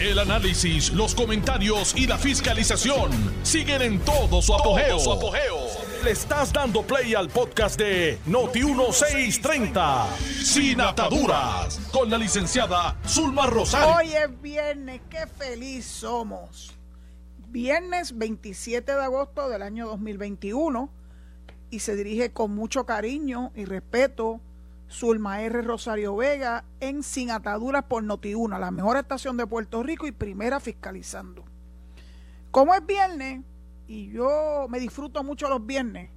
El análisis, los comentarios y la fiscalización siguen en todo su apogeo. Le estás dando play al podcast de Noti1630, Sin Ataduras, con la licenciada Zulma Rosario. Hoy es viernes, qué feliz somos. Viernes 27 de agosto del año 2021 y se dirige con mucho cariño y respeto Zulma R. Rosario Vega en Sin Ataduras por Noti1, la mejor estación de Puerto Rico y primera fiscalizando. Como es viernes y yo me disfruto mucho los viernes,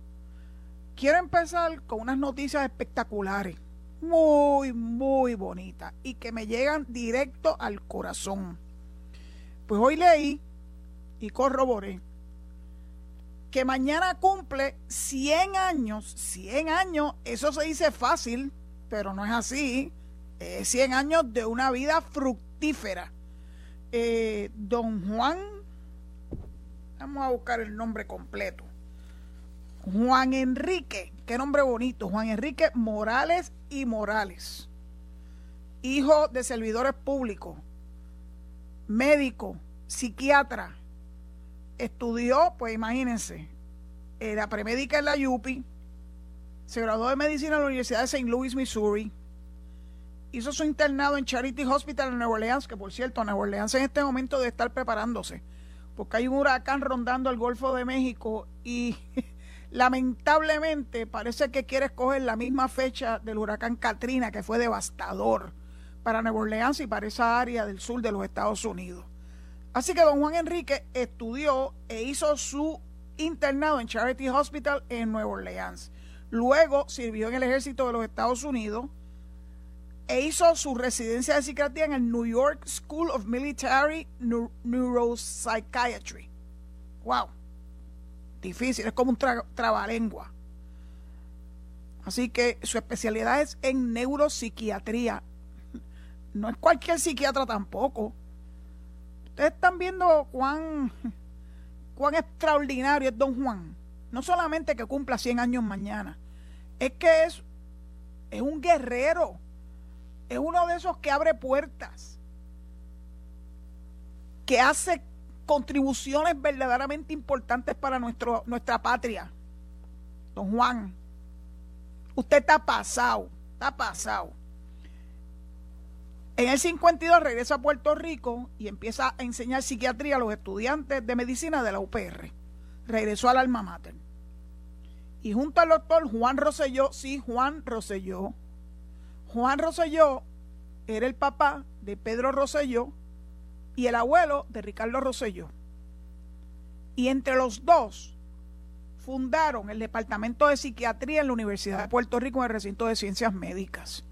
quiero empezar con unas noticias espectaculares, muy, muy bonitas y que me llegan directo al corazón. Pues hoy leí y corroboré que mañana cumple 100 años, 100 años, eso se dice fácil, pero no es así. 100 años de una vida fructífera. Eh, don Juan, vamos a buscar el nombre completo. Juan Enrique, qué nombre bonito, Juan Enrique Morales y Morales, hijo de servidores públicos, médico, psiquiatra, estudió, pues imagínense, era premédica en la Yupi, se graduó de medicina en la Universidad de St. Louis, Missouri, hizo su internado en Charity Hospital en Nueva Orleans, que por cierto, Nueva Orleans en este momento debe estar preparándose, porque hay un huracán rondando el Golfo de México y lamentablemente parece que quiere escoger la misma fecha del huracán Katrina, que fue devastador para Nueva Orleans y para esa área del sur de los Estados Unidos. Así que don Juan Enrique estudió e hizo su internado en Charity Hospital en Nueva Orleans. Luego sirvió en el ejército de los Estados Unidos e hizo su residencia de psiquiatría en el New York School of Military Neuropsychiatry. Wow. Difícil, es como un trabalengua. Así que su especialidad es en neuropsiquiatría. No es cualquier psiquiatra tampoco Ustedes están viendo cuán, cuán extraordinario es don Juan. No solamente que cumpla 100 años mañana, es que es, es un guerrero. Es uno de esos que abre puertas, que hace contribuciones verdaderamente importantes para nuestro, nuestra patria. Don Juan, usted está pasado, está pasado. En el 52 regresa a Puerto Rico y empieza a enseñar psiquiatría a los estudiantes de medicina de la UPR. Regresó al alma mater. Y junto al doctor Juan Rosselló, sí, Juan Rosselló. Juan Rosselló era el papá de Pedro Rosselló y el abuelo de Ricardo Rosselló. Y entre los dos fundaron el Departamento de Psiquiatría en la Universidad de Puerto Rico en el recinto de Ciencias Médicas.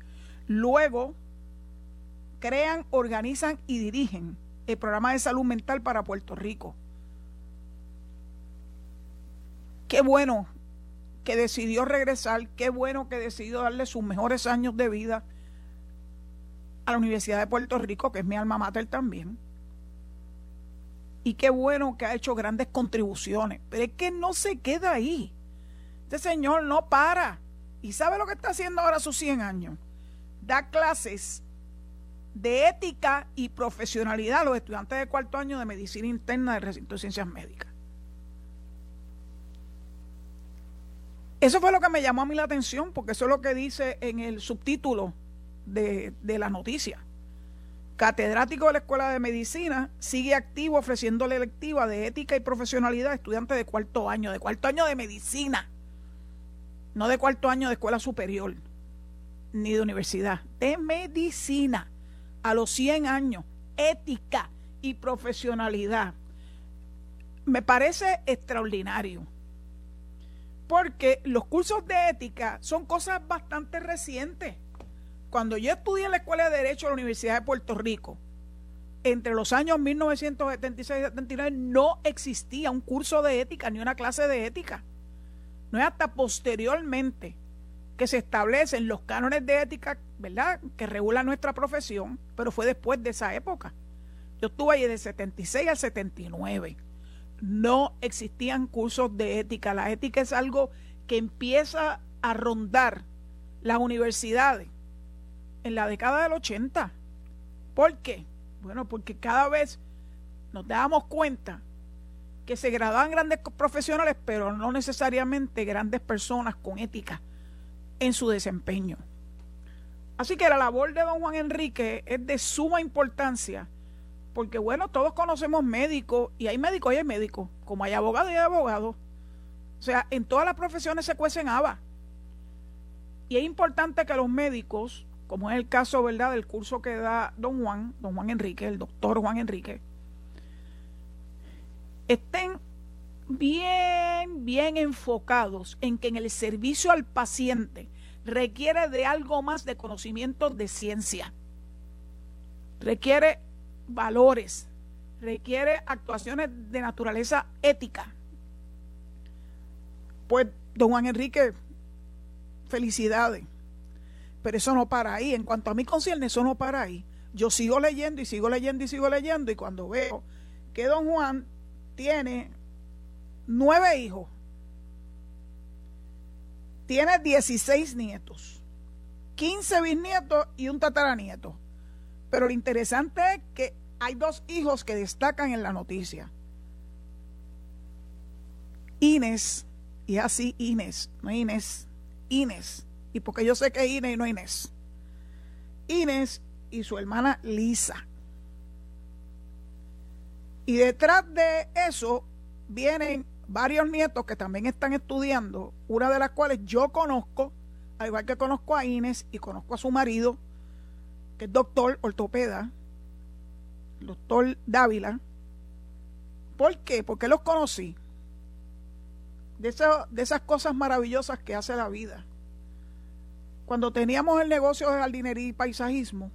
Luego crean, organizan y dirigen el programa de salud mental para Puerto Rico. Qué bueno que decidió regresar, qué bueno que decidió darle sus mejores años de vida a la Universidad de Puerto Rico, que es mi alma mater también. Y qué bueno que ha hecho grandes contribuciones. Pero es que no se queda ahí. Este señor no para. ¿Y sabe lo que está haciendo ahora sus 100 años? Da clases de ética y profesionalidad a los estudiantes de cuarto año de medicina interna del recinto de ciencias médicas. Eso fue lo que me llamó a mí la atención, porque eso es lo que dice en el subtítulo de, de la noticia. Catedrático de la Escuela de Medicina sigue activo ofreciéndole lectiva de ética y profesionalidad a estudiantes de cuarto año, de cuarto año de medicina, no de cuarto año de escuela superior, ni de universidad, de medicina a los 100 años, ética y profesionalidad. Me parece extraordinario. Porque los cursos de ética son cosas bastante recientes. Cuando yo estudié en la Escuela de Derecho de la Universidad de Puerto Rico, entre los años 1976 y 79 no existía un curso de ética ni una clase de ética. No es hasta posteriormente que se establecen los cánones de ética, ¿verdad?, que regulan nuestra profesión, pero fue después de esa época. Yo estuve ahí de 76 al 79. No existían cursos de ética. La ética es algo que empieza a rondar las universidades en la década del 80. ¿Por qué? Bueno, porque cada vez nos damos cuenta que se graduaban grandes profesionales, pero no necesariamente grandes personas con ética en su desempeño. Así que la labor de don Juan Enrique es de suma importancia, porque bueno, todos conocemos médicos, y hay médicos y hay médicos, como hay abogados y hay abogados. O sea, en todas las profesiones se cuecen habas. Y es importante que los médicos, como es el caso, ¿verdad?, del curso que da don Juan, don Juan Enrique, el doctor Juan Enrique, estén bien, bien enfocados en que en el servicio al paciente requiere de algo más de conocimiento de ciencia. Requiere valores, requiere actuaciones de naturaleza ética. Pues, don Juan Enrique, felicidades. Pero eso no para ahí. En cuanto a mí concierne, eso no para ahí. Yo sigo leyendo y sigo leyendo y sigo leyendo y cuando veo que don Juan tiene nueve hijos, tiene 16 nietos, 15 bisnietos y un tataranieto. Pero lo interesante es que hay dos hijos que destacan en la noticia. Inés, y así Inés, no Inés, Inés. Y porque yo sé que es Inés y no Inés. Inés y su hermana Lisa. Y detrás de eso vienen varios nietos que también están estudiando, una de las cuales yo conozco, al igual que conozco a Inés y conozco a su marido, que es doctor ortopeda, doctor Dávila. ¿Por qué? Porque los conocí. De, de esas cosas maravillosas que hace la vida. Cuando teníamos el negocio de jardinería y paisajismo,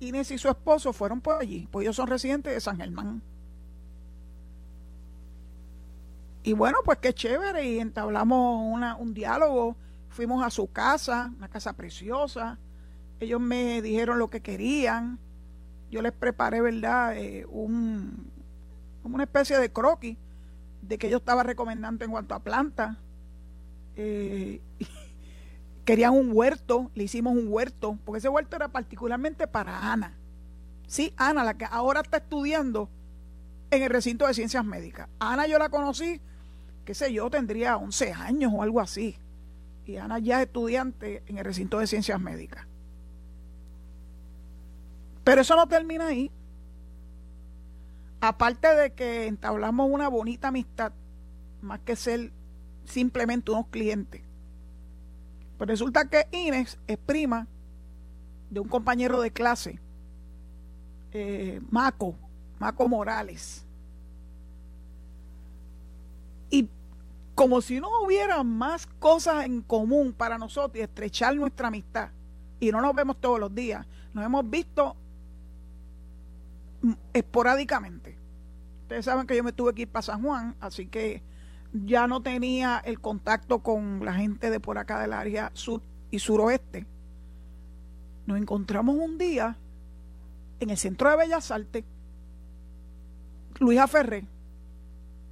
Inés y su esposo fueron por allí, pues ellos son residentes de San Germán. Y bueno, pues qué chévere, y entablamos una, un diálogo, fuimos a su casa, una casa preciosa, ellos me dijeron lo que querían, yo les preparé, ¿verdad?, eh, un, como una especie de croquis de que yo estaba recomendando en cuanto a plantas. Eh, querían un huerto, le hicimos un huerto, porque ese huerto era particularmente para Ana. Sí, Ana, la que ahora está estudiando en el recinto de ciencias médicas. Ana yo la conocí, qué sé yo, tendría 11 años o algo así. Y Ana ya es estudiante en el recinto de ciencias médicas. Pero eso no termina ahí. Aparte de que entablamos una bonita amistad, más que ser simplemente unos clientes. Pues resulta que Inés es prima de un compañero de clase, eh, Maco, Maco Morales. Y como si no hubiera más cosas en común para nosotros y estrechar nuestra amistad, y no nos vemos todos los días, nos hemos visto esporádicamente. Ustedes saben que yo me tuve que ir para San Juan, así que ya no tenía el contacto con la gente de por acá del área sur y suroeste. Nos encontramos un día en el centro de Bellas Artes, Luisa Ferrer.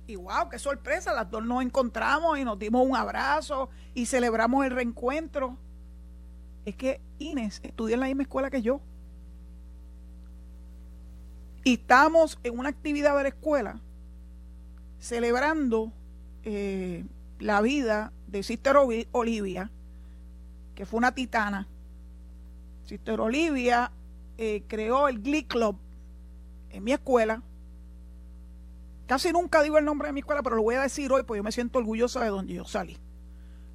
Y wow, qué sorpresa, las dos nos encontramos y nos dimos un abrazo y celebramos el reencuentro. Es que Inés estudia en la misma escuela que yo. Y estamos en una actividad de la escuela celebrando eh, la vida de Sister Olivia, que fue una titana. Sister Olivia eh, creó el Glee Club en mi escuela. Casi nunca digo el nombre de mi escuela, pero lo voy a decir hoy porque yo me siento orgullosa de donde yo salí.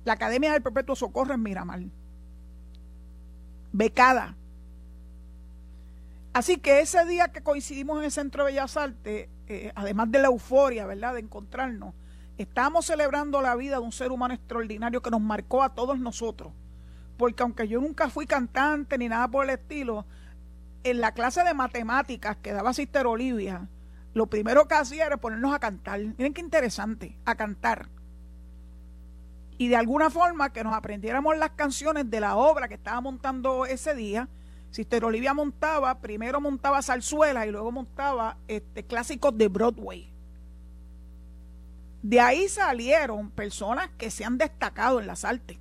La Academia del Perpetuo Socorro en Miramar. Becada Así que ese día que coincidimos en el Centro de Bellas Artes, eh, además de la euforia, ¿verdad?, de encontrarnos, estamos celebrando la vida de un ser humano extraordinario que nos marcó a todos nosotros. Porque aunque yo nunca fui cantante ni nada por el estilo, en la clase de matemáticas que daba Sister Olivia, lo primero que hacía era ponernos a cantar. Miren qué interesante, a cantar. Y de alguna forma que nos aprendiéramos las canciones de la obra que estaba montando ese día Sister Olivia montaba, primero montaba zarzuela y luego montaba este, clásicos de Broadway. De ahí salieron personas que se han destacado en las artes.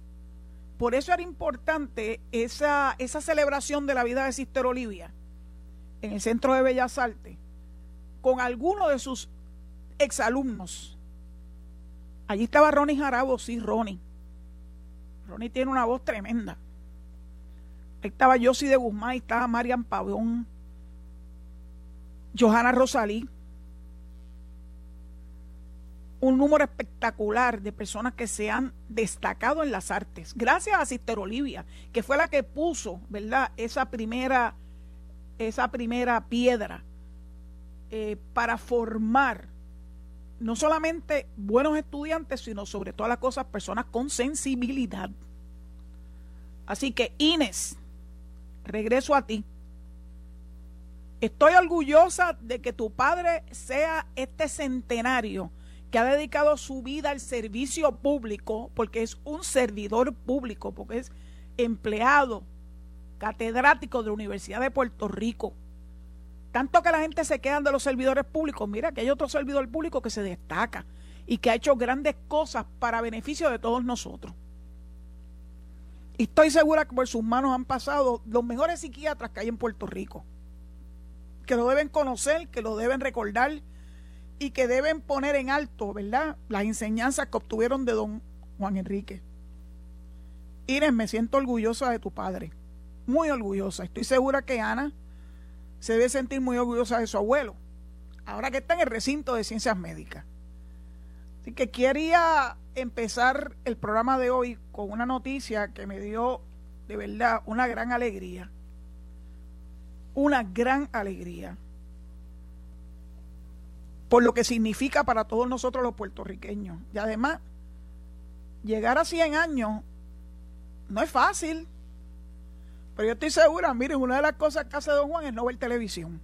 Por eso era importante esa, esa celebración de la vida de Sister Olivia, en el Centro de Bellas Artes con alguno de sus exalumnos. Allí estaba Ronnie Jarabo, sí, Ronnie. Ronnie tiene una voz tremenda. Estaba Yossi de Guzmán, estaba Marian Pavón, Johanna Rosalí. Un número espectacular de personas que se han destacado en las artes. Gracias a Sister Olivia, que fue la que puso, ¿verdad?, esa primera, esa primera piedra eh, para formar no solamente buenos estudiantes, sino sobre todas las cosas personas con sensibilidad. Así que Inés, regreso a ti. Estoy orgullosa de que tu padre sea este centenario que ha dedicado su vida al servicio público, porque es un servidor público, porque es empleado catedrático de la Universidad de Puerto Rico. Tanto que la gente se queda de los servidores públicos, mira que hay otro servidor público que se destaca y que ha hecho grandes cosas para beneficio de todos nosotros. Y estoy segura que por sus manos han pasado los mejores psiquiatras que hay en Puerto Rico, que lo deben conocer, que lo deben recordar y que deben poner en alto, ¿verdad?, las enseñanzas que obtuvieron de don Juan Enrique. Inés, me siento orgullosa de tu padre, muy orgullosa. Estoy segura que Ana se debe sentir muy orgullosa de su abuelo, ahora que está en el recinto de ciencias médicas. Así que quería empezar el programa de hoy con una noticia que me dio de verdad una gran alegría. Una gran alegría. Por lo que significa para todos nosotros los puertorriqueños. Y además, llegar a 100 años no es fácil. Pero yo estoy segura, miren, una de las cosas que hace Don Juan es no ver televisión.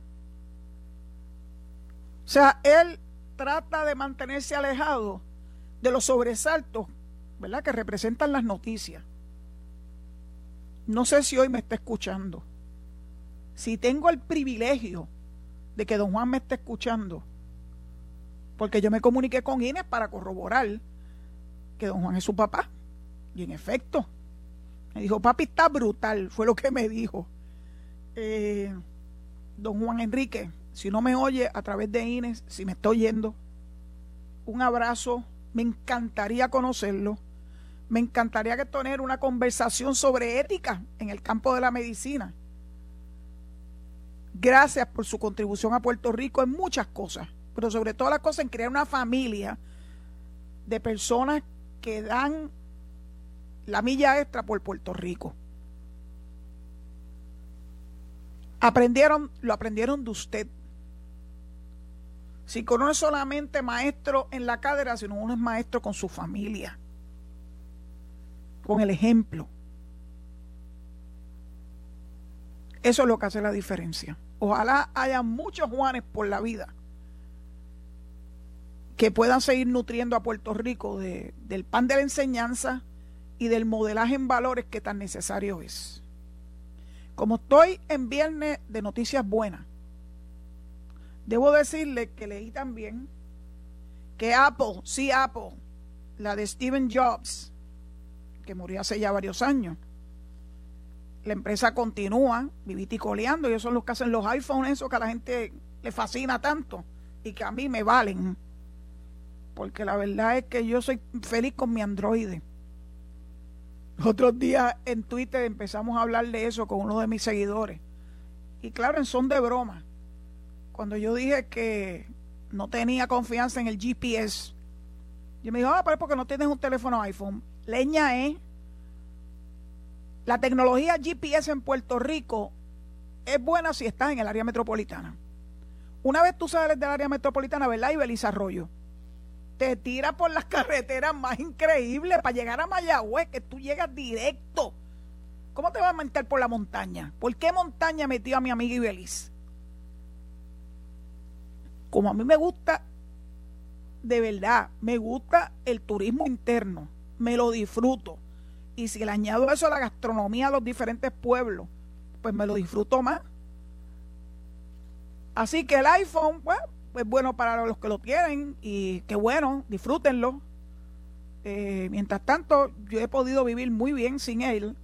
O sea, él trata de mantenerse alejado de los sobresaltos, ¿verdad?, que representan las noticias. No sé si hoy me está escuchando. Si tengo el privilegio de que don Juan me esté escuchando, porque yo me comuniqué con Inés para corroborar que don Juan es su papá. Y en efecto, me dijo, papi está brutal, fue lo que me dijo. Eh, don Juan Enrique, si no me oye a través de Inés, si me está oyendo, un abrazo, me encantaría conocerlo, me encantaría que tener una conversación sobre ética en el campo de la medicina. Gracias por su contribución a Puerto Rico en muchas cosas, pero sobre todo las cosas en crear una familia de personas que dan la milla extra por Puerto Rico. Aprendieron, lo aprendieron de usted. Si uno es solamente maestro en la cadera, sino uno es maestro con su familia, con el ejemplo. Eso es lo que hace la diferencia. Ojalá haya muchos Juanes por la vida que puedan seguir nutriendo a Puerto Rico de, del pan de la enseñanza, y del modelaje en valores que tan necesario es. Como estoy en viernes de noticias buenas, debo decirle que leí también que Apple, sí Apple, la de Steven Jobs, que murió hace ya varios años, la empresa continúa viviticoleando y eso es lo que hacen los iPhones, eso que a la gente le fascina tanto y que a mí me valen. Porque la verdad es que yo soy feliz con mi Android otros días en Twitter empezamos a hablar de eso con uno de mis seguidores. Y claro, en son de broma. Cuando yo dije que no tenía confianza en el GPS, yo me dijo, ah, pero es porque no tienes un teléfono iPhone. Leña es. La tecnología GPS en Puerto Rico es buena si estás en el área metropolitana. Una vez tú sales del área metropolitana, ¿verdad? Y Belice Arroyo te tira por las carreteras más increíbles para llegar a Mayagüez, que tú llegas directo. ¿Cómo te vas a meter por la montaña? ¿Por qué montaña metió a mi amiga Ibeliz? Como a mí me gusta, de verdad, me gusta el turismo interno, me lo disfruto. Y si le añado eso a la gastronomía de los diferentes pueblos, pues me lo disfruto más. Así que el iPhone, pues, es bueno para los que lo tienen y qué bueno, disfrútenlo. Eh, mientras tanto, yo he podido vivir muy bien sin él.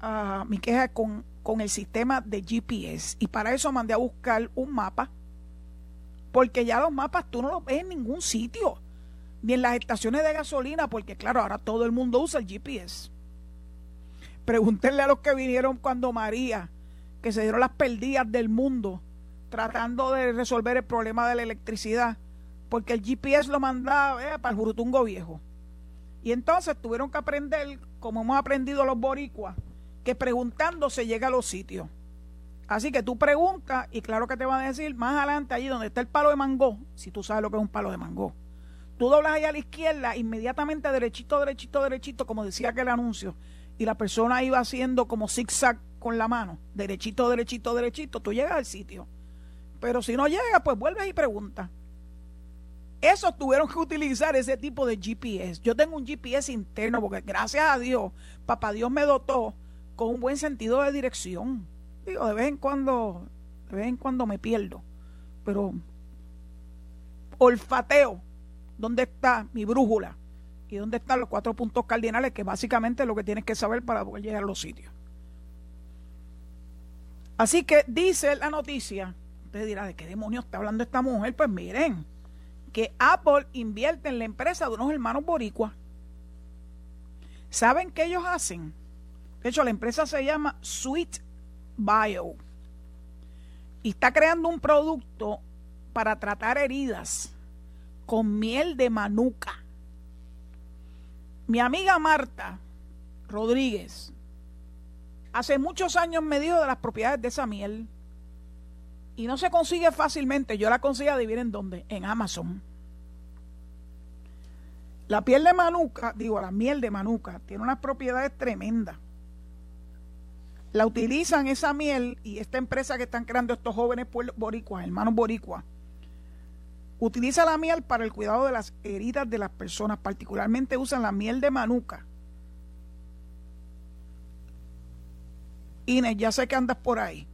Ah, mi queja con, con el sistema de GPS. Y para eso mandé a buscar un mapa, porque ya los mapas tú no los ves en ningún sitio, ni en las estaciones de gasolina, porque claro, ahora todo el mundo usa el GPS. Pregúntenle a los que vinieron cuando María, que se dieron las perdidas del mundo, tratando de resolver el problema de la electricidad, porque el GPS lo mandaba para el Jurutungo Viejo. Y entonces tuvieron que aprender, como hemos aprendido los boricuas, que preguntando se llega a los sitios. Así que tú preguntas y claro que te van a decir más adelante allí donde está el palo de mango, si tú sabes lo que es un palo de mango. Tú doblas ahí a la izquierda, inmediatamente derechito, derechito, derechito, como decía aquel anuncio, y la persona iba haciendo como zigzag con la mano, derechito, derechito, derechito, tú llegas al sitio. Pero si no llega, pues vuelves y preguntas. Eso tuvieron que utilizar ese tipo de GPS. Yo tengo un GPS interno porque gracias a Dios, papá Dios me dotó con un buen sentido de dirección. Digo, de vez en cuando, de vez en cuando me pierdo, pero olfateo dónde está mi brújula y dónde están los cuatro puntos cardinales, que básicamente es lo que tienes que saber para poder llegar a los sitios. Así que dice la noticia, usted dirá, ¿de qué demonios está hablando esta mujer? Pues miren, que Apple invierte en la empresa de unos hermanos boricuas. ¿Saben qué ellos hacen? De hecho, la empresa se llama Sweet Bio y está creando un producto para tratar heridas con miel de manuka. Mi amiga Marta Rodríguez hace muchos años me dijo de las propiedades de esa miel y no se consigue fácilmente. Yo la consigo adivinen en dónde, en Amazon. La piel de manuka, digo, la miel de manuka, tiene unas propiedades tremendas. La utilizan esa miel y esta empresa que están creando estos jóvenes boricuas, hermanos boricuas, utiliza la miel para el cuidado de las heridas de las personas, particularmente usan la miel de manuka. Inés, ya sé que andas por ahí.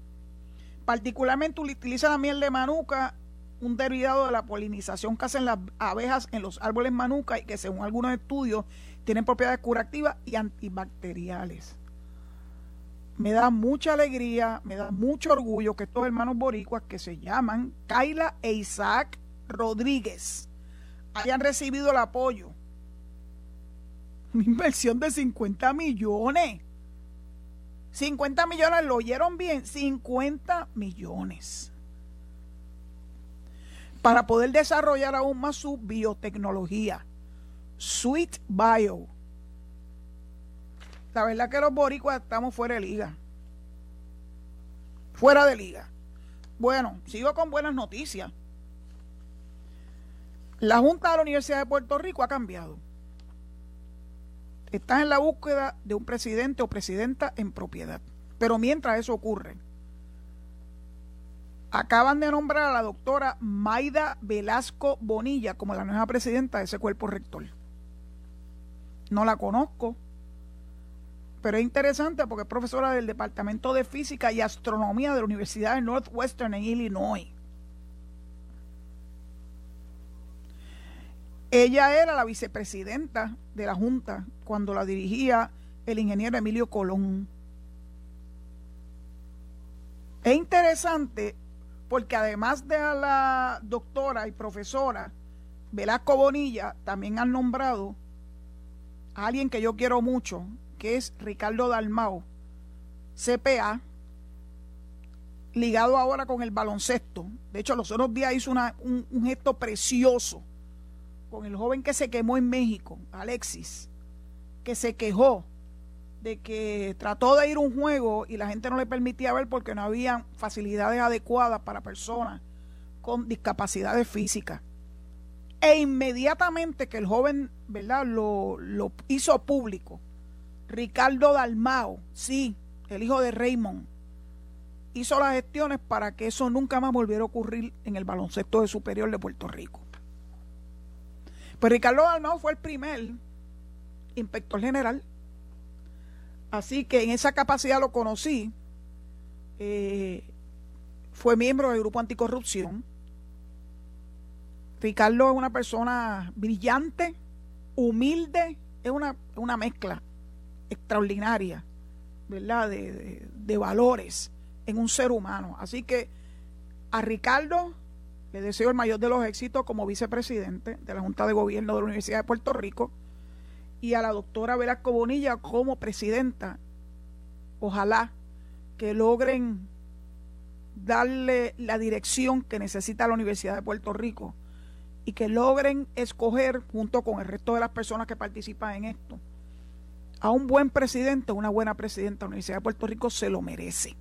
Particularmente utiliza la miel de manuca, un derivado de la polinización que hacen las abejas en los árboles manuka y que según algunos estudios tienen propiedades curativas y antibacteriales. Me da mucha alegría, me da mucho orgullo que estos hermanos boricuas que se llaman Kaila e Isaac Rodríguez hayan recibido el apoyo. Una inversión de 50 millones 50 millones, ¿lo oyeron bien? 50 millones. Para poder desarrollar aún más su biotecnología. Sweet Bio. La verdad que los boricuas estamos fuera de liga. Fuera de liga. Bueno, sigo con buenas noticias. La Junta de la Universidad de Puerto Rico ha cambiado están en la búsqueda de un presidente o presidenta en propiedad. Pero mientras eso ocurre, acaban de nombrar a la doctora Maida Velasco Bonilla como la nueva presidenta de ese cuerpo rector. No la conozco, pero es interesante porque es profesora del Departamento de Física y Astronomía de la Universidad de Northwestern en Illinois. Ella era la vicepresidenta de la Junta cuando la dirigía el ingeniero Emilio Colón. Es interesante porque además de la doctora y profesora Velasco Bonilla, también han nombrado a alguien que yo quiero mucho, que es Ricardo Dalmao, CPA, ligado ahora con el baloncesto. De hecho, los otros días hizo un, gesto precioso con el joven que se quemó en México, Alexis, que se quejó de que trató de ir a un juego y la gente no le permitía ver porque no había facilidades adecuadas para personas con discapacidades físicas. E inmediatamente que el joven, ¿verdad?, lo hizo público, Ricardo Dalmao, sí, el hijo de Raymond, hizo las gestiones para que eso nunca más volviera a ocurrir en el baloncesto de superior de Puerto Rico. Pues Ricardo Dalmau fue el primer inspector general. Así que en esa capacidad lo conocí. Eh, fue miembro del grupo anticorrupción. Ricardo es una persona brillante, humilde, es una, una mezcla extraordinaria ¿verdad? De, de, valores en un ser humano. Así que a Ricardo le deseo el mayor de los éxitos como vicepresidente de la Junta de Gobierno de la Universidad de Puerto Rico y a la doctora Velasco Bonilla como presidenta. Ojalá que logren darle la dirección que necesita la Universidad de Puerto Rico y que logren escoger, junto con el resto de las personas que participan en esto, a un buen presidente, una buena presidenta. La Universidad de Puerto Rico se lo merece.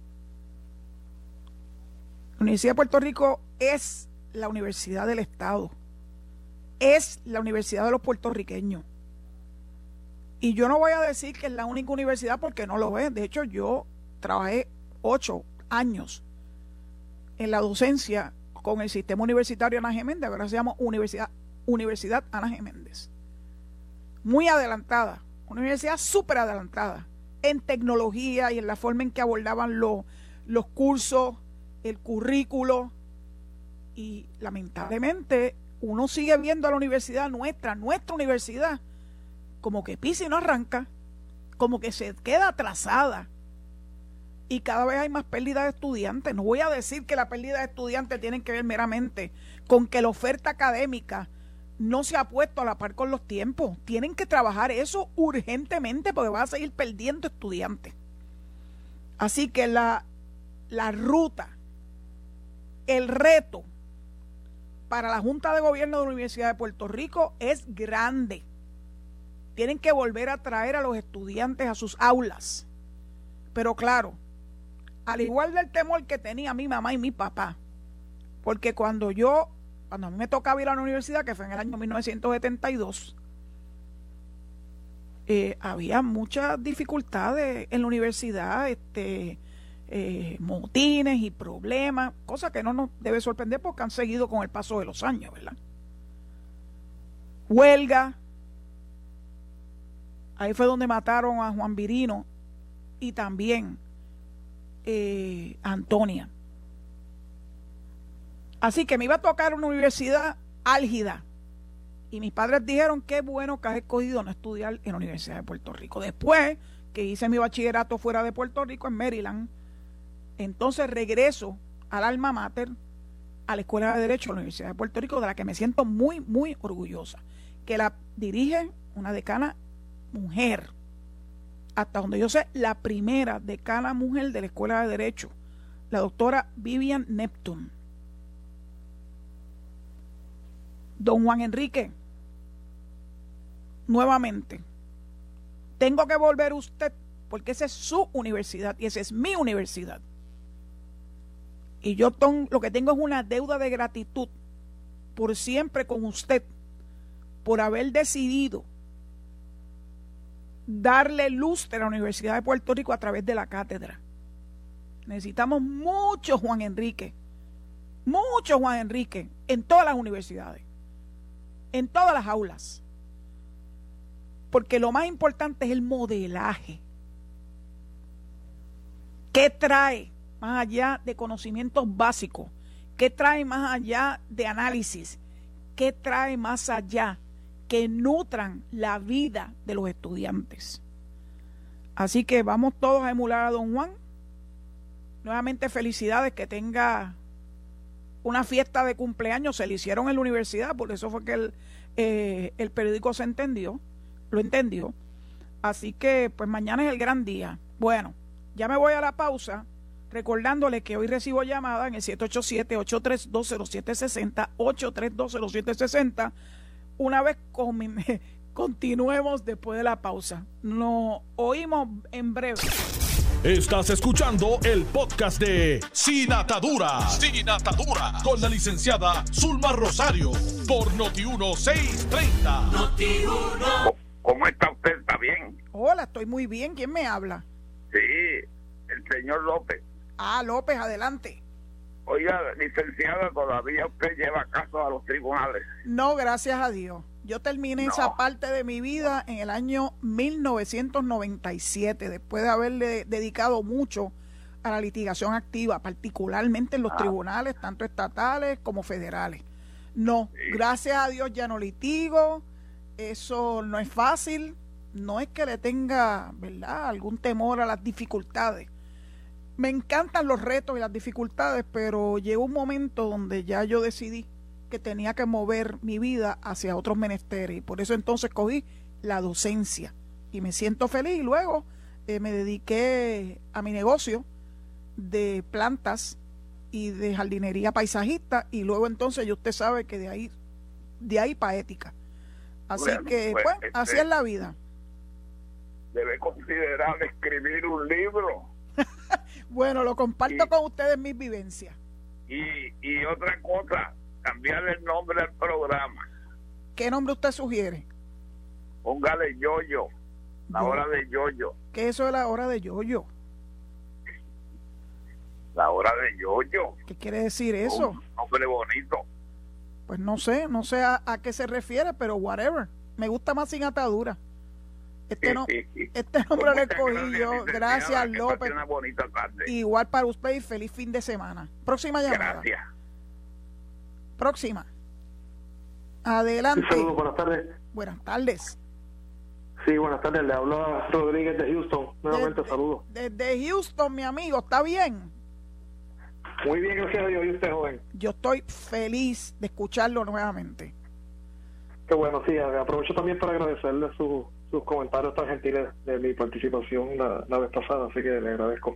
La Universidad de Puerto Rico es la universidad del Estado, es la universidad de los puertorriqueños. Y yo no voy a decir que es la única universidad porque no lo es. De hecho, yo trabajé ocho años en la docencia con el sistema universitario Ana Geméndez, ahora se llama Universidad, Universidad Ana Geméndez. Muy adelantada, una universidad súper adelantada en tecnología y en la forma en que abordaban los, cursos, el currículo. Y lamentablemente uno sigue viendo a la universidad nuestra, nuestra universidad, como que pisa y no arranca, como que se queda atrasada y cada vez hay más pérdida de estudiantes. No voy a decir que la pérdida de estudiantes tiene que ver meramente con que la oferta académica no se ha puesto a la par con los tiempos. Tienen que trabajar eso urgentemente porque van a seguir perdiendo estudiantes. Así que la, la ruta, el reto para la Junta de Gobierno de la Universidad de Puerto Rico es grande. Tienen que volver a traer a los estudiantes a sus aulas. Pero claro, al igual del temor que tenía mi mamá y mi papá, porque cuando yo, cuando a mí me tocaba ir a la universidad, que fue en el año 1972, eh, había muchas dificultades en la universidad, este, eh, motines y problemas, cosa que no nos debe sorprender porque han seguido con el paso de los años, ¿verdad? Huelga, ahí fue donde mataron a Juan Virino y también eh, Antonia. Así que me iba a tocar una universidad álgida. Y mis padres dijeron, qué bueno que has escogido no estudiar en la Universidad de Puerto Rico. Después que hice mi bachillerato fuera de Puerto Rico, en Maryland, entonces regreso al alma mater, a la Escuela de Derecho de la Universidad de Puerto Rico, de la que me siento muy, muy orgullosa, que la dirige una decana mujer hasta donde yo sé, la primera decana mujer de la Escuela de Derecho, la doctora Vivian Neptune. Don Juan Enrique, nuevamente, tengo que volver usted porque esa es su universidad y esa es mi universidad. Y yo lo que tengo es una deuda de gratitud por siempre con usted, por haber decidido darle luz de la Universidad de Puerto Rico a través de la cátedra. Necesitamos mucho Juan Enrique, mucho Juan Enrique en todas las universidades, en todas las aulas. Porque lo más importante es el modelaje. ¿Qué trae más allá de conocimientos básicos? ¿Qué trae más allá de análisis? ¿Qué trae más allá que nutran la vida de los estudiantes. Así que vamos todos a emular a don Juan. Nuevamente felicidades, que tenga una fiesta de cumpleaños, se le hicieron en la universidad, por eso fue que el, eh, el periódico se entendió, lo entendió. Así que pues mañana es el gran día. Bueno, ya me voy a la pausa recordándole que hoy recibo llamada en el 787-832-0760, 832-0760 una vez continuemos después de la pausa. Nos oímos en breve. Estás escuchando el podcast de Sin Atadura. Sin Atadura. Con la licenciada Zulma Rosario. Por Noti1630. Noti1. ¿Cómo está usted? ¿Está bien? Hola, estoy muy bien. ¿Quién me habla? Sí, el señor López. Ah, López, adelante. Oiga, licenciada, todavía usted lleva caso a los tribunales. No, gracias a Dios. Yo terminé esa parte de mi vida en el año 1997, después de haberle dedicado mucho a la litigación activa, particularmente en los ah. tribunales, tanto estatales como federales. No, gracias a Dios ya no litigo, eso no es fácil, no es que le tenga, ¿verdad?, algún temor a las dificultades. Me encantan los retos y las dificultades, pero llegó un momento donde ya yo decidí que tenía que mover mi vida hacia otros menesteres. Y por eso entonces cogí la docencia. Y me siento feliz. Y luego eh, me dediqué a mi negocio de plantas y de jardinería paisajista. Y luego entonces ya usted sabe que de ahí de ahí para ética. Así que pues, pues así este, es la vida. debe considerar escribir un libro. Bueno lo comparto con ustedes mis vivencias. y, y otra cosa cambiar el nombre del programa ¿qué nombre usted sugiere? póngale yoyo la hora de yoyo ¿qué eso es la hora de yoyo? La hora de yoyo. ¿Qué quiere decir eso? Un nombre bonito. Pues no sé, no sé a, qué se refiere, pero whatever. Me gusta más sin atadura. Este, no, este nombre lo escogí yo. Gracias, López. Igual para usted y feliz fin de semana. Próxima llamada. Gracias. Próxima. Adelante. saludos, buenas tardes. Buenas tardes. Sí, buenas tardes. Le habla Rodríguez de Houston. Nuevamente, saludos. Desde Houston, mi amigo. ¿Está bien? Muy bien, gracias a Dios. ¿Y usted, joven? Yo estoy feliz de escucharlo nuevamente. Qué bueno, sí. Aprovecho también para agradecerle sus comentarios tan gentiles de mi participación la, vez pasada, así que le agradezco.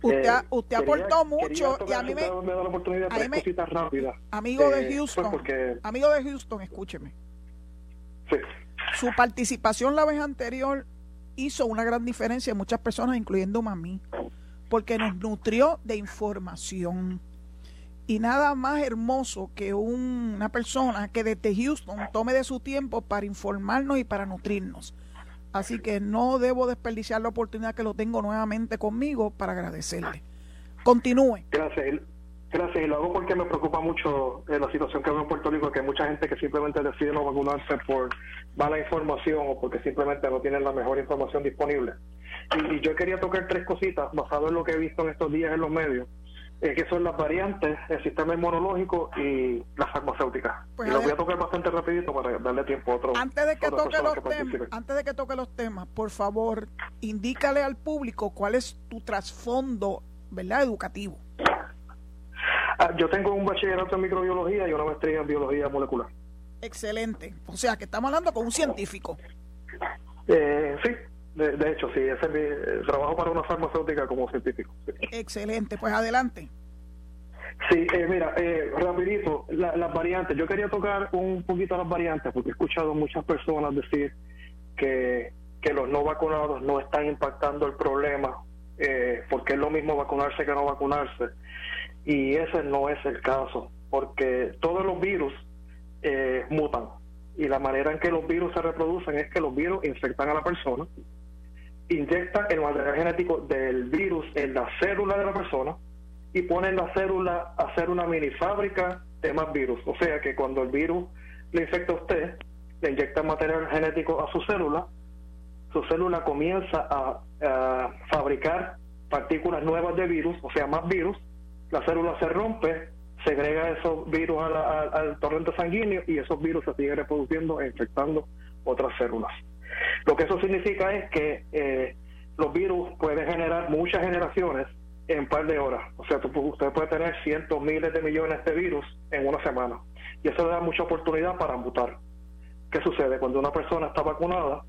Usted, eh, usted aportó mucho y a mí me, me da la oportunidad de cositas rápidas. Amigo de eh, Houston, pues amigo de Houston, escúcheme. Sí. Su participación la vez anterior hizo una gran diferencia en muchas personas, incluyendo a mí porque nos nutrió de información. Y nada más hermoso que una persona que desde Houston tome de su tiempo para informarnos y para nutrirnos. Así que no debo desperdiciar la oportunidad que lo tengo nuevamente conmigo para agradecerle. Continúe. Gracias. Gracias, y lo hago porque me preocupa mucho eh, la situación que veo en Puerto Rico, que hay mucha gente que simplemente decide no vacunarse por mala información o porque simplemente no tienen la mejor información disponible. Y, yo quería tocar tres cositas basado en lo que he visto en estos días en los medios, eh, que son las variantes, el sistema inmunológico y las farmacéuticas. Pues y los voy a tocar bastante rapidito para darle tiempo a otro. Antes de que toque los temas, antes de que toque los temas, por favor, indícale al público cuál es tu trasfondo, ¿verdad? Educativo. Ah, yo tengo un bachillerato en microbiología y una maestría en biología molecular. Excelente. O sea, que estamos hablando con un científico. Eh, sí, de, hecho, sí. Ese es mi eh, trabajo para una farmacéutica como científico. Excelente. Pues adelante. Sí, eh, mira, eh, rapidito, las variantes. Yo quería tocar un poquito las variantes porque he escuchado muchas personas decir que, que los no vacunados no están impactando el problema eh, porque es lo mismo vacunarse que no vacunarse. Y ese no es el caso, porque todos los virus eh, mutan. Y la manera en que los virus se reproducen es que los virus infectan a la persona, inyectan el material genético del virus en la célula de la persona y ponen la célula a hacer una mini fábrica de más virus. O sea que cuando el virus le infecta a usted, le inyecta material genético a su célula, su célula comienza a, a fabricar partículas nuevas de virus, o sea, más virus, la célula se rompe, segrega esos virus al torrente sanguíneo y esos virus se siguen reproduciendo e infectando otras células. Lo que eso significa es que eh, los virus pueden generar muchas generaciones en un par de horas. O sea, usted puede tener cientos, miles de millones de virus en una semana. Y eso le da mucha oportunidad para mutar. ¿Qué sucede? Cuando una persona está vacunada,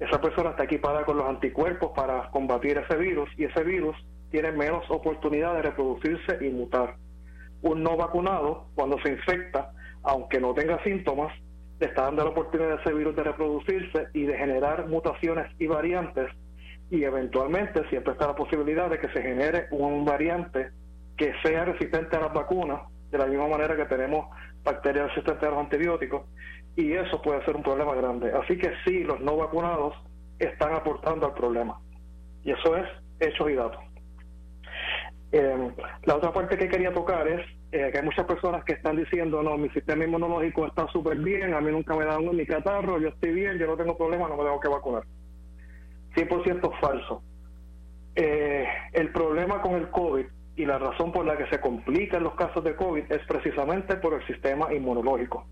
esa persona está equipada con los anticuerpos para combatir ese virus y ese virus tiene menos oportunidad de reproducirse y mutar. Un no vacunado, cuando se infecta, aunque no tenga síntomas, le está dando la oportunidad a ese virus de reproducirse y de generar mutaciones y variantes y eventualmente siempre está la posibilidad de que se genere un variante que sea resistente a las vacunas, de la misma manera que tenemos bacterias resistentes a los antibióticos, y eso puede ser un problema grande. Así que sí, los no vacunados están aportando al problema. Y eso es hechos y datos. Eh, la otra parte que quería tocar es eh, que hay muchas personas que están diciendo, no, mi sistema inmunológico está súper bien, a mí nunca me da un mi catarro, yo estoy bien, yo no tengo problema, no me tengo que vacunar. 100% falso. Eh, el problema con el COVID y la razón por la que se complican los casos de COVID es precisamente por el sistema inmunológico.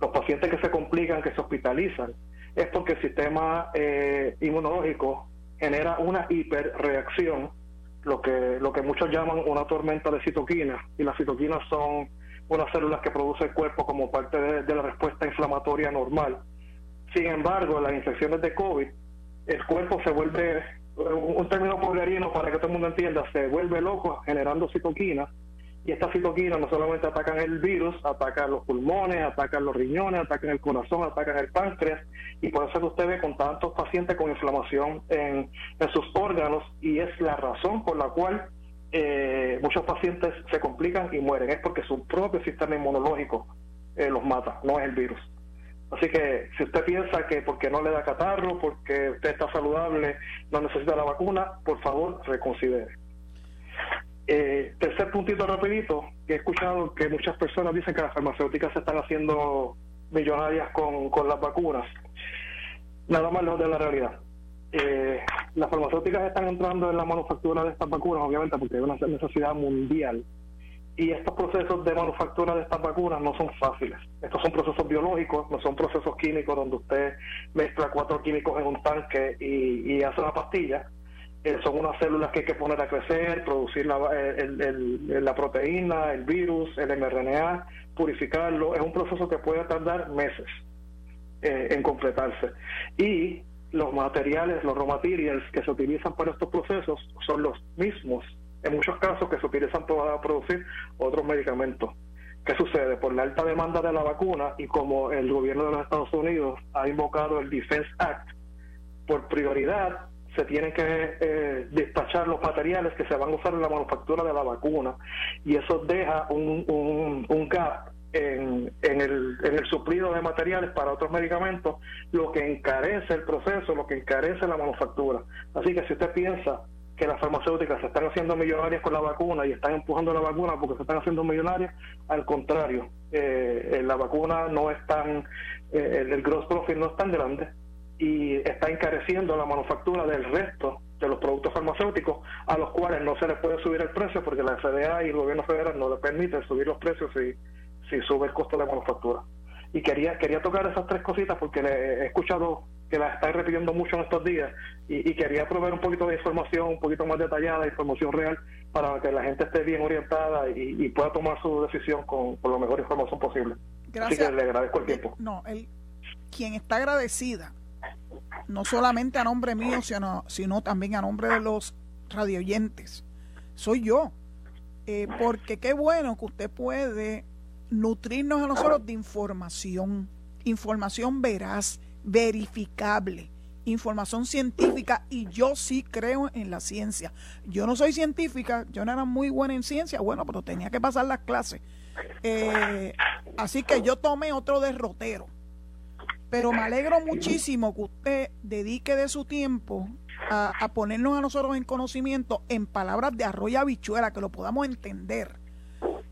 Los pacientes que se complican, que se hospitalizan, es porque el sistema eh, inmunológico genera una hiperreacción, lo que, lo que muchos llaman una tormenta de citoquinas, y las citoquinas son unas células que produce el cuerpo como parte de, la respuesta inflamatoria normal. Sin embargo, las infecciones de COVID, el cuerpo se vuelve, un término poblerino para que todo el mundo entienda, se vuelve loco generando citoquinas y estas citoquinas no solamente atacan el virus, atacan los pulmones, atacan los riñones, atacan el corazón, atacan el páncreas, y por eso que usted ve con tantos pacientes con inflamación en, sus órganos, y es la razón por la cual eh, muchos pacientes se complican y mueren, es porque su propio sistema inmunológico eh, los mata, no es el virus. Así que si usted piensa que porque no le da catarro, porque usted está saludable, no necesita la vacuna, por favor, reconsidere. Eh, tercer puntito rapidito, he escuchado que muchas personas dicen que las farmacéuticas se están haciendo millonarias con, con las vacunas. Nada más lejos de la realidad. Eh, las farmacéuticas están entrando en la manufactura de estas vacunas, obviamente, porque hay una necesidad mundial. Y estos procesos de manufactura de estas vacunas no son fáciles. Estos son procesos biológicos, no son procesos químicos donde usted mezcla cuatro químicos en un tanque y hace una pastilla eh, son unas células que hay que poner a crecer, producir la, eh, la proteína, el virus, el mRNA, purificarlo. Es un proceso que puede tardar meses eh, en completarse. Y los materiales, los raw materials que se utilizan para estos procesos son los mismos, en muchos casos, que se utilizan para producir otros medicamentos. ¿Qué sucede? Por la alta demanda de la vacuna y como el gobierno de los Estados Unidos ha invocado el Defense Act, por prioridad se tienen que eh, despachar los materiales que se van a usar en la manufactura de la vacuna y eso deja un, un, gap en, en, el, en el suplido de materiales para otros medicamentos, lo que encarece el proceso, lo que encarece la manufactura. Así que si usted piensa que las farmacéuticas se están haciendo millonarias con la vacuna y están empujando la vacuna porque se están haciendo millonarias, al contrario, eh, la vacuna no es tan, eh, el gross profit no es tan grande, y está encareciendo la manufactura del resto de los productos farmacéuticos a los cuales no se les puede subir el precio porque la FDA y el gobierno federal no le permiten subir los precios si, si sube el costo de la manufactura. Y quería quería tocar esas tres cositas porque le he escuchado que las están repitiendo mucho en estos días y, quería proveer un poquito de información, un poquito más detallada, información real, para que la gente esté bien orientada y, pueda tomar su decisión con, con la mejor información posible. Gracias. Así que le agradezco el tiempo. No, el, quien está agradecida no solamente a nombre mío, sino, sino también a nombre de los radioyentes. Soy yo. Eh, porque qué bueno que usted puede nutrirnos a nosotros de información, información veraz, verificable, información científica y yo sí creo en la ciencia. Yo no soy científica, yo no era muy buena en ciencia, bueno, pero tenía que pasar las clases. Eh, así que yo tomé otro derrotero pero me alegro muchísimo que usted dedique de su tiempo a, ponernos a nosotros en conocimiento en palabras de arroyo habichuela, que lo podamos entender,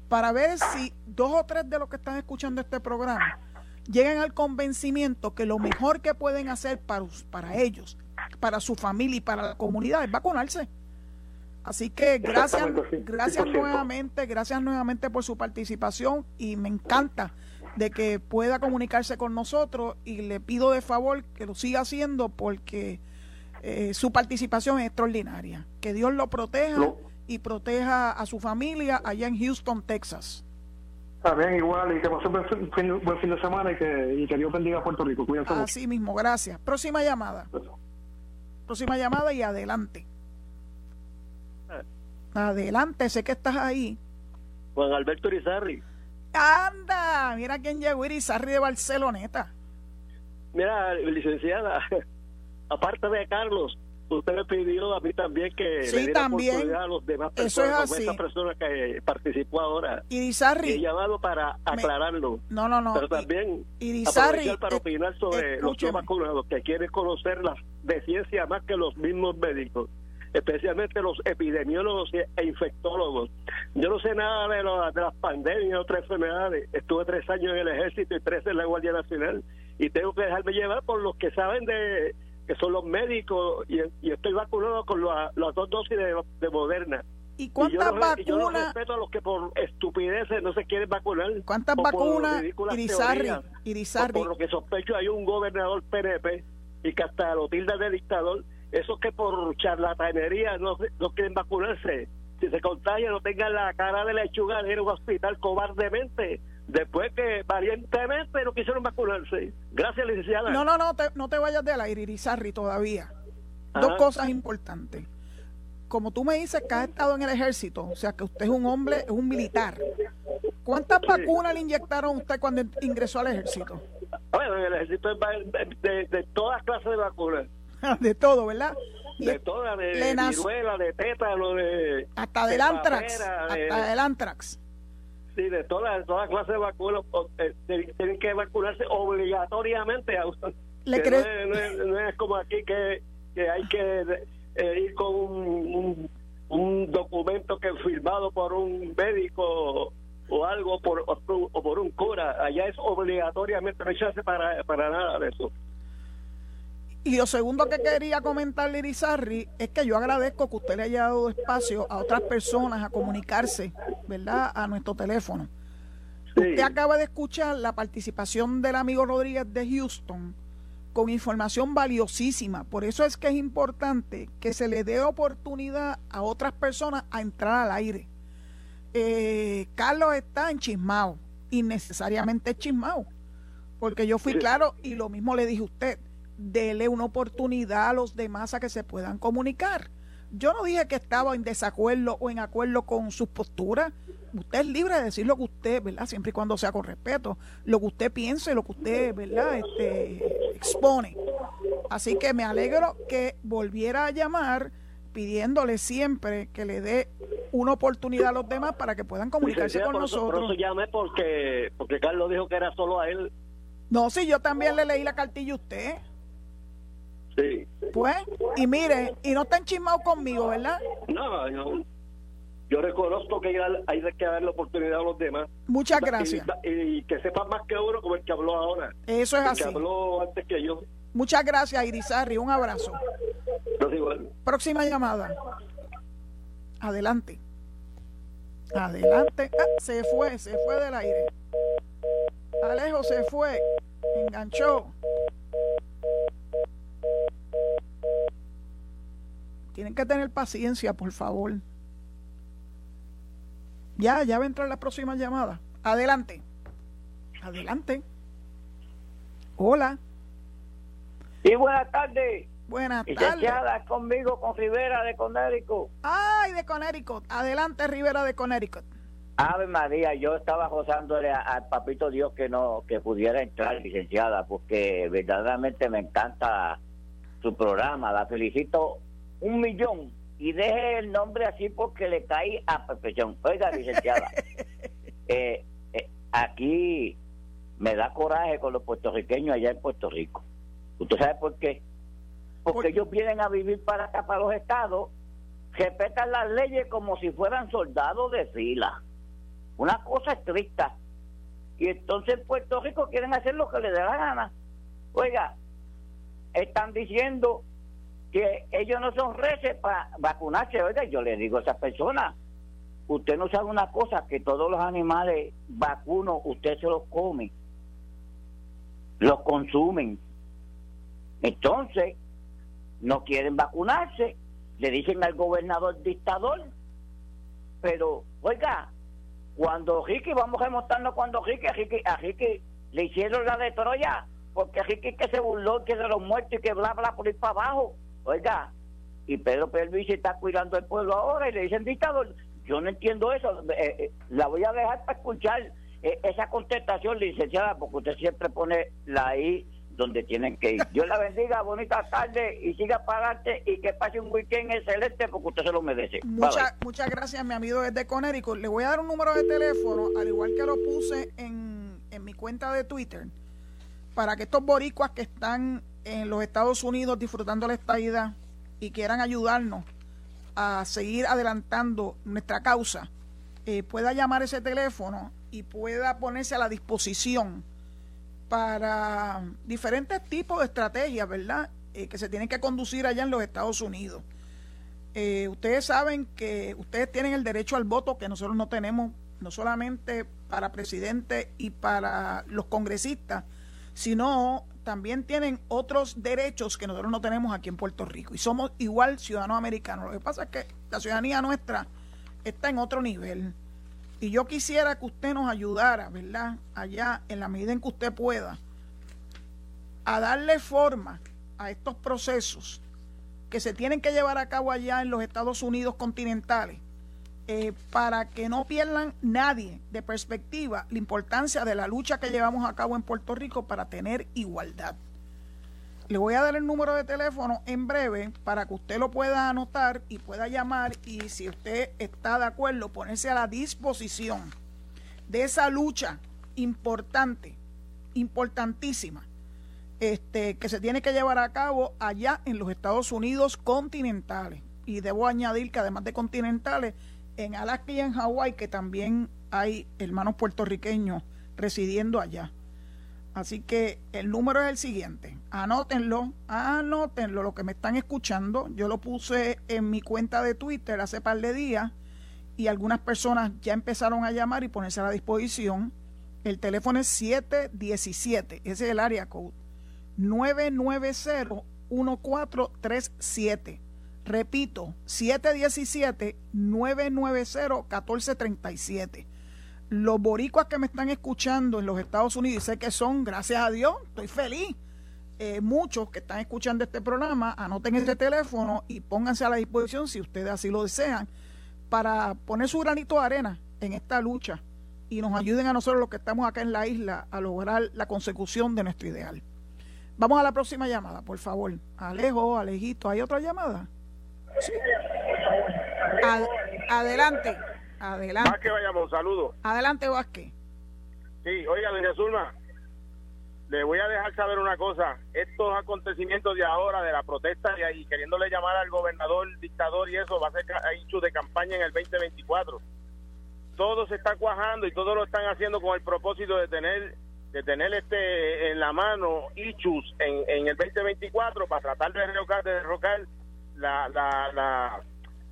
para ver si dos o tres de los que están escuchando este programa llegan al convencimiento que lo mejor que pueden hacer para, para ellos, para su familia y para la comunidad es vacunarse. Así que gracias, gracias nuevamente, gracias nuevamente por su participación y me encanta de que pueda comunicarse con nosotros y le pido de favor que lo siga haciendo porque eh, su participación es extraordinaria. Que Dios lo proteja y proteja a su familia allá en Houston, Texas. También igual, y que pase un buen fin, de semana y que, Dios bendiga a Puerto Rico. Cuídense Así mismo, gracias. Próxima llamada. Próxima llamada y adelante. Adelante, sé que estás ahí. Juan Alberto Irizarri. Anda, mira quién llegó Irizarri de Barceloneta. Mira, licenciada, aparte de Carlos, usted me pidió a mí también que sí, le diera también. a los demás personas, Eso es así. persona que participó ahora. Irizarri. He llamado para aclararlo. no, no, no. Pero también Irizarri, para opinar sobre los no vacunados que quieren conocer la de ciencia más que los mismos médicos especialmente los epidemiólogos e infectólogos. Yo no sé nada de, de las pandemias, otras enfermedades. Estuve tres años en el ejército y tres en la Guardia Nacional y tengo que dejarme llevar por los que saben de que son los médicos y, estoy vacunado con las dos dosis de, Moderna. ¿Y cuántas vacunas? Yo respeto a los que por estupideces no se quieren vacunar. ¿Cuántas vacunas, Irizarri? Irizarri. Por, lo que sospecho hay un gobernador PNP y que hasta lo tilda de dictador. Esos que por charlatanería no, no quieren vacunarse. Si se contagia, no tengan la cara de lechuga en un hospital cobardemente después que valientemente no quisieron vacunarse. Gracias, licenciada. No, no, no, te, no te vayas de la Irizarri todavía. Dos cosas importantes. Como tú me dices que has estado en el ejército, o sea que usted es un hombre, es un militar. ¿Cuántas vacunas le inyectaron a usted cuando ingresó al ejército? Bueno, en el ejército es de, de, todas clases de vacunas. de todo, ¿verdad? De todas, de, viruela, de tétano, de... Hasta del antrax. Hasta del antrax. Sí, de todas toda clases de vacunas eh, tienen que vacunarse obligatoriamente. A, ¿Le no, no, es, como aquí que, que hay que eh, ir con un, un, documento que firmado por un médico o algo por, o, por un cura. Allá es obligatoriamente, no hay chance para, para nada de eso. Y lo segundo que quería comentarle, Irizarri, es que yo agradezco que usted le haya dado espacio a otras personas a comunicarse, ¿verdad?, a nuestro teléfono. Usted acaba de escuchar la participación del amigo Rodríguez de Houston con información valiosísima. Por eso es que es importante que se le dé oportunidad a otras personas a entrar al aire. Eh, Carlos está enchismado, innecesariamente chismado, porque yo fui claro y lo mismo le dije a usted dele una oportunidad a los demás a que se puedan comunicar. Yo no dije que estaba en desacuerdo o en acuerdo con sus posturas. Usted es libre de decir lo que usted, ¿verdad? Siempre y cuando sea con respeto, lo que usted piense, lo que usted, ¿verdad? Este, expone. Así que me alegro que volviera a llamar pidiéndole siempre que le dé una oportunidad a los demás para que puedan comunicarse con nosotros. Por eso llamé porque, porque Carlos dijo que era solo a él. No, sí, yo también le leí la cartilla a usted. Sí. Pues, y mire, y no están chismados conmigo, ¿verdad? No, no. Yo reconozco que hay que dar la oportunidad a los demás. Muchas gracias. Y, que sepan más que uno como el que habló ahora. Eso es así. Que habló antes que yo. Muchas gracias, Irizarri. Un abrazo. Próxima llamada. Adelante. Adelante. Ah, se fue, se fue del aire. Alejo se fue. Enganchó. Tienen que tener paciencia, por favor. Ya, ya va a entrar la próxima llamada. Adelante. Adelante. Hola. Y buenas tardes. Buenas tardes. conmigo con Rivera de Conérico. Ay, de Conérico. Adelante, Rivera de Conérico. Ave María, yo estaba gozándole al papito Dios que no que pudiera entrar, licenciada, porque verdaderamente me encanta su programa. La felicito un millón y deje el nombre así porque le cae a perfección. Oiga, licenciada, eh, eh, aquí me da coraje con los puertorriqueños allá en Puerto Rico. ¿Usted sabe por qué? Porque ellos vienen a vivir para acá, para los estados, respetan las leyes como si fueran soldados de fila. Una cosa estricta. Y entonces en Puerto Rico quieren hacer lo que les dé la gana. Oiga, están diciendo que ellos no son reces para vacunarse. Oiga, yo le digo a esa persona, usted no sabe una cosa, que todos los animales vacunos usted se los come, los consumen. Entonces, no quieren vacunarse, le dicen al gobernador dictador, pero, oiga, cuando Ricky, vamos a remontarnos cuando Ricky, a Ricky, a Ricky le hicieron la de Troya, porque Ricky que se burló, que de los muertos y que bla, bla, por ir para abajo. Oiga, y Pedro Pierluisi está cuidando el pueblo ahora y le dicen dictador. Yo no entiendo eso. Eh, eh, la voy a dejar para escuchar eh, esa contestación, licenciada, porque usted siempre pone la I donde tienen que ir. Dios la bendiga, bonita tarde y siga para adelante y que pase un weekend excelente porque usted se lo merece. Muchas muchas gracias, mi amigo desde Conérico. Le voy a dar un número de teléfono, al igual que lo puse en, en mi cuenta de Twitter, para que estos boricuas que están en los Estados Unidos disfrutando la estadía y quieran ayudarnos a seguir adelantando nuestra causa, eh, pueda llamar ese teléfono y pueda ponerse a la disposición para diferentes tipos de estrategias, ¿verdad? Eh, que se tienen que conducir allá en los Estados Unidos. Eh, ustedes saben que ustedes tienen el derecho al voto que nosotros no tenemos, no solamente para presidente y para los congresistas, sino también tienen otros derechos que nosotros no tenemos aquí en Puerto Rico. Y somos igual ciudadanos americanos. Lo que pasa es que la ciudadanía nuestra está en otro nivel. Y yo quisiera que usted nos ayudara, ¿verdad? Allá, en la medida en que usted pueda, a darle forma a estos procesos que se tienen que llevar a cabo allá en los Estados Unidos continentales eh, para que no pierdan nadie de perspectiva la importancia de la lucha que llevamos a cabo en Puerto Rico para tener igualdad. Le voy a dar el número de teléfono en breve para que usted lo pueda anotar y pueda llamar y si usted está de acuerdo, ponerse a la disposición de esa lucha importante, importantísima, este, que se tiene que llevar a cabo allá en los Estados Unidos continentales. Y debo añadir que además de continentales, en Alaska y en Hawái, que también hay hermanos puertorriqueños residiendo allá. Así que el número es el siguiente. Anótenlo, anótenlo, lo que me están escuchando. Yo lo puse en mi cuenta de Twitter hace par de días y algunas personas ya empezaron a llamar y ponerse a la disposición. El teléfono es 717, ese es el área code. 990-1437. Repito, 717-990-1437. Los boricuas que me están escuchando en los Estados Unidos, sé que son, gracias a Dios, estoy feliz. Eh, muchos que están escuchando este programa, anoten este teléfono y pónganse a la disposición, si ustedes así lo desean, para poner su granito de arena en esta lucha y nos ayuden a nosotros los que estamos acá en la isla a lograr la consecución de nuestro ideal. Vamos a la próxima llamada, por favor. Alejo, Alejito, ¿hay otra llamada? Sí. adelante, adelante. Vázquez, vayamos, saludos. Adelante, Vázquez. Sí, oiga, doña Zulma, le voy a dejar saber una cosa. Estos acontecimientos de ahora, de la protesta y, ahí, queriéndole llamar al gobernador dictador y eso, va a ser hecho de campaña en el 2024. Todo se está cuajando y todo lo están haciendo con el propósito de tener de tener este en la mano Ichus en, en el 2024 para tratar de derrocar, de derrocar la, la, la,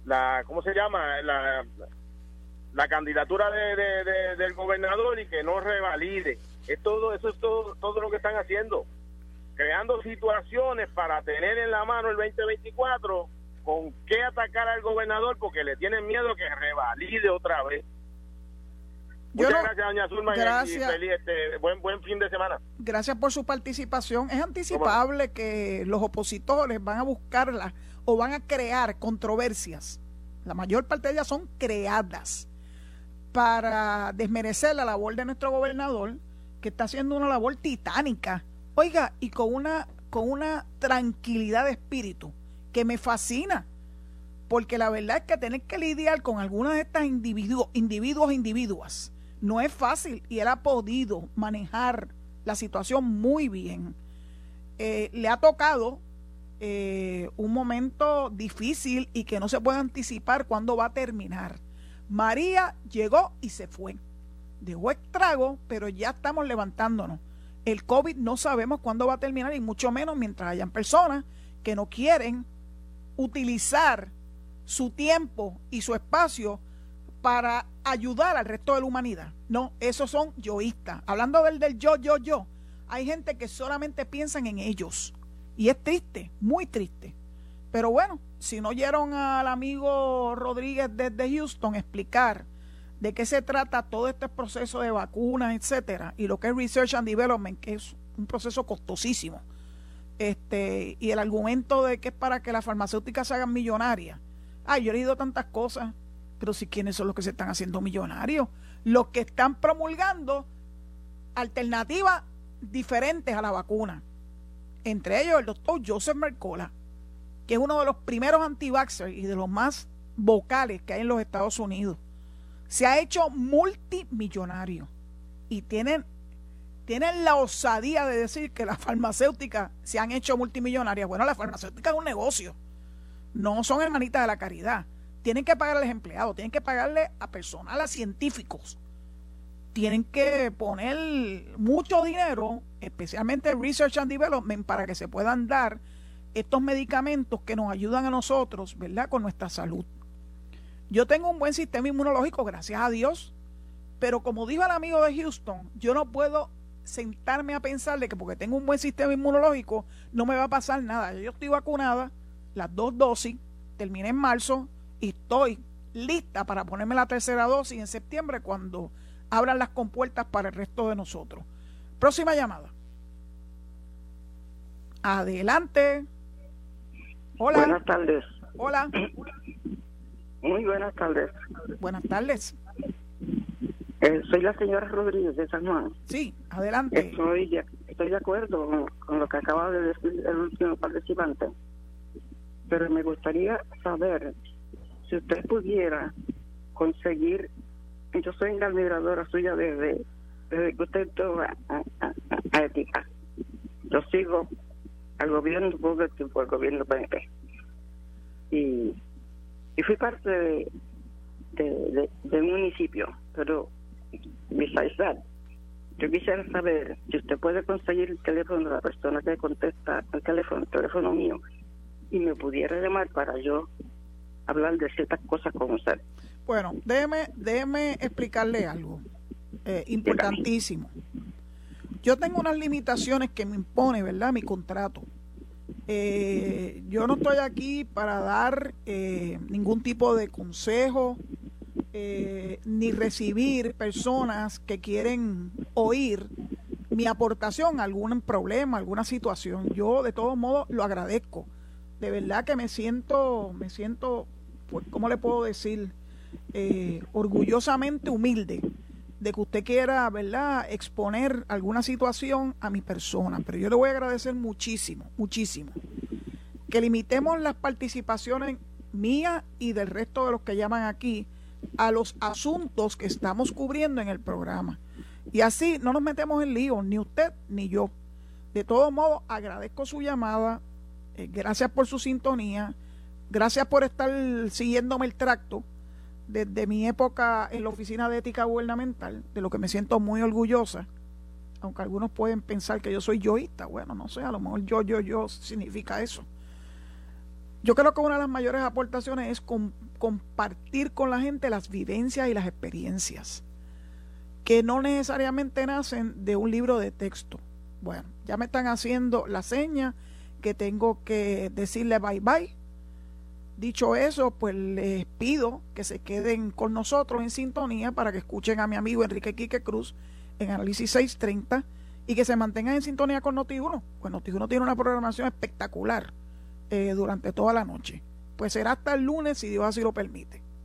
la, ¿cómo se llama? La, la candidatura de, del gobernador y que no revalide. Es todo, eso es todo, todo lo que están haciendo. Creando situaciones para tener en la mano el 2024 con qué atacar al gobernador porque le tienen miedo que revalide otra vez. Muchas gracias, doña Zulma, gracias. y este, buen, buen fin de semana. Gracias por su participación. Es anticipable que los opositores van a buscarla o van a crear controversias. La mayor parte de ellas son creadas para desmerecer la labor de nuestro gobernador, que está haciendo una labor titánica. Oiga, y con una, con una tranquilidad de espíritu que me fascina. Porque la verdad es que tener que lidiar con algunas de estas individuos, individuos, individuas, no es fácil y él ha podido manejar la situación muy bien. Eh, le ha tocado eh, un momento difícil y que no se puede anticipar cuándo va a terminar. María llegó y se fue. Dejó estrago, pero ya estamos levantándonos. El COVID no sabemos cuándo va a terminar y mucho menos mientras hayan personas que no quieren utilizar su tiempo y su espacio para ayudar al resto de la humanidad. No, esos son yoístas. Hablando del, del yo, yo, yo, hay gente que solamente piensan en ellos. Y es triste, muy triste. Pero bueno, si no oyeron al amigo Rodríguez desde Houston explicar de qué se trata todo este proceso de vacunas, etcétera, y lo que es Research and Development, que es un proceso costosísimo, este, y el argumento de que es para que las farmacéuticas se hagan millonarias. Ay, yo he leído tantas cosas pero si quiénes son los que se están haciendo millonarios, los que están promulgando alternativas diferentes a la vacuna. Entre ellos el doctor Joseph Mercola, que es uno de los primeros anti y de los más vocales que hay en los Estados Unidos. Se ha hecho multimillonario y tienen, tienen la osadía de decir que las farmacéuticas se han hecho multimillonarias. Bueno, las farmacéuticas es un negocio, no son hermanitas de la caridad tienen que pagarle a los empleados, tienen que pagarle a personal, a científicos. Tienen que poner mucho dinero, especialmente Research and Development, para que se puedan dar estos medicamentos que nos ayudan a nosotros, ¿verdad? Con nuestra salud. Yo tengo un buen sistema inmunológico, gracias a Dios, pero como dijo el amigo de Houston, yo no puedo sentarme a pensar de que porque tengo un buen sistema inmunológico no me va a pasar nada. Yo estoy vacunada, las dos dosis, terminé en marzo y estoy lista para ponerme la tercera dosis en septiembre cuando abran las compuertas para el resto de nosotros. Próxima llamada. Adelante. Hola. Buenas tardes. Hola. Muy buenas tardes. Buenas tardes. Eh, soy la señora Rodríguez de San Juan. Sí, adelante. Estoy de, estoy de acuerdo con, lo que acaba de decir el último participante, pero me gustaría saber si usted pudiera conseguir, yo soy la admiradora suya desde, desde que usted entró a, a, ética. Yo sigo al gobierno porque el gobierno PNP. Y, y fui parte de, de, de un municipio, pero yo quisiera saber si usted puede conseguir el teléfono de la persona que contesta el teléfono, el teléfono mío, y me pudiera llamar para yo hablar de ciertas cosas con usted. Bueno, déjeme, déjeme explicarle algo eh, importantísimo. Yo tengo unas limitaciones que me impone, ¿verdad? Mi contrato. Eh, yo no estoy aquí para dar eh, ningún tipo de consejo eh, ni recibir personas que quieren oír mi aportación a algún problema, alguna situación. Yo de todos modos lo agradezco. De verdad que me siento, me siento, pues, ¿cómo le puedo decir? Eh, orgullosamente humilde de que usted quiera, ¿verdad?, exponer alguna situación a mi persona. Pero yo le voy a agradecer muchísimo, muchísimo. Que limitemos las participaciones mías y del resto de los que llaman aquí a los asuntos que estamos cubriendo en el programa. Y así no nos metemos en lío, ni usted ni yo. De todo modo, agradezco su llamada, eh, gracias por su sintonía, gracias por estar siguiéndome el tracto desde mi época en la Oficina de Ética Gubernamental, de lo que me siento muy orgullosa, aunque algunos pueden pensar que yo soy yoísta, bueno, no sé, a lo mejor yo, yo, yo significa eso. Yo creo que una de las mayores aportaciones es compartir con la gente las vivencias y las experiencias, que no necesariamente nacen de un libro de texto. Bueno, ya me están haciendo la seña que tengo que decirle bye bye. Dicho eso, pues les pido que se queden con nosotros en sintonía para que escuchen a mi amigo Enrique Quique Cruz en Análisis 630 y que se mantengan en sintonía con Noti1, pues Noti1 tiene una programación espectacular eh, durante toda la noche. Pues será hasta el lunes si Dios así lo permite.